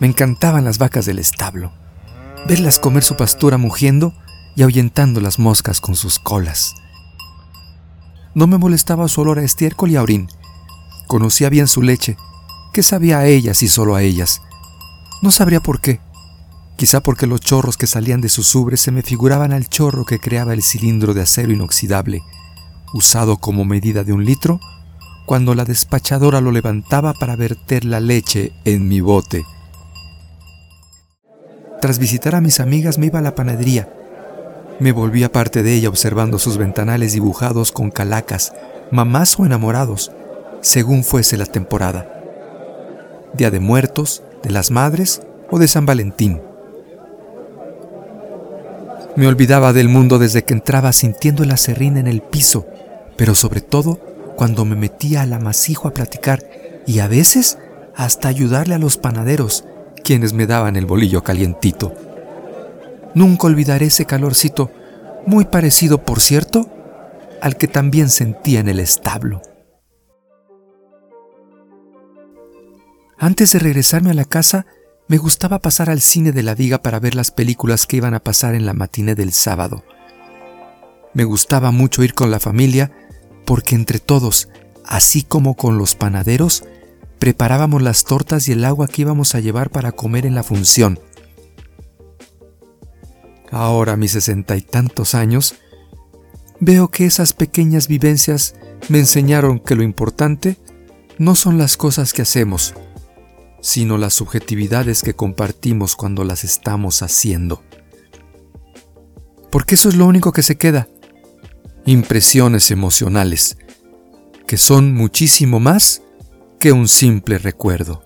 Me encantaban las vacas del establo, verlas comer su pastura mugiendo y ahuyentando las moscas con sus colas. No me molestaba su olor a estiércol y a orín. Conocía bien su leche. ¿Qué sabía a ellas y solo a ellas? No sabría por qué. Quizá porque los chorros que salían de sus ubres se me figuraban al chorro que creaba el cilindro de acero inoxidable, usado como medida de un litro, cuando la despachadora lo levantaba para verter la leche en mi bote. Tras visitar a mis amigas me iba a la panadería. Me volvía parte de ella observando sus ventanales dibujados con calacas, mamás o enamorados, según fuese la temporada. Día de Muertos, de las Madres o de San Valentín. Me olvidaba del mundo desde que entraba sintiendo el acerrín en el piso, pero sobre todo cuando me metía al amasijo a platicar y a veces hasta ayudarle a los panaderos, quienes me daban el bolillo calientito. Nunca olvidaré ese calorcito, muy parecido, por cierto, al que también sentía en el establo. Antes de regresarme a la casa, me gustaba pasar al cine de la viga para ver las películas que iban a pasar en la matiné del sábado. Me gustaba mucho ir con la familia porque entre todos, así como con los panaderos, preparábamos las tortas y el agua que íbamos a llevar para comer en la función. Ahora, mis sesenta y tantos años, veo que esas pequeñas vivencias me enseñaron que lo importante no son las cosas que hacemos, sino las subjetividades que compartimos cuando las estamos haciendo. Porque eso es lo único que se queda. Impresiones emocionales, que son muchísimo más que un simple recuerdo.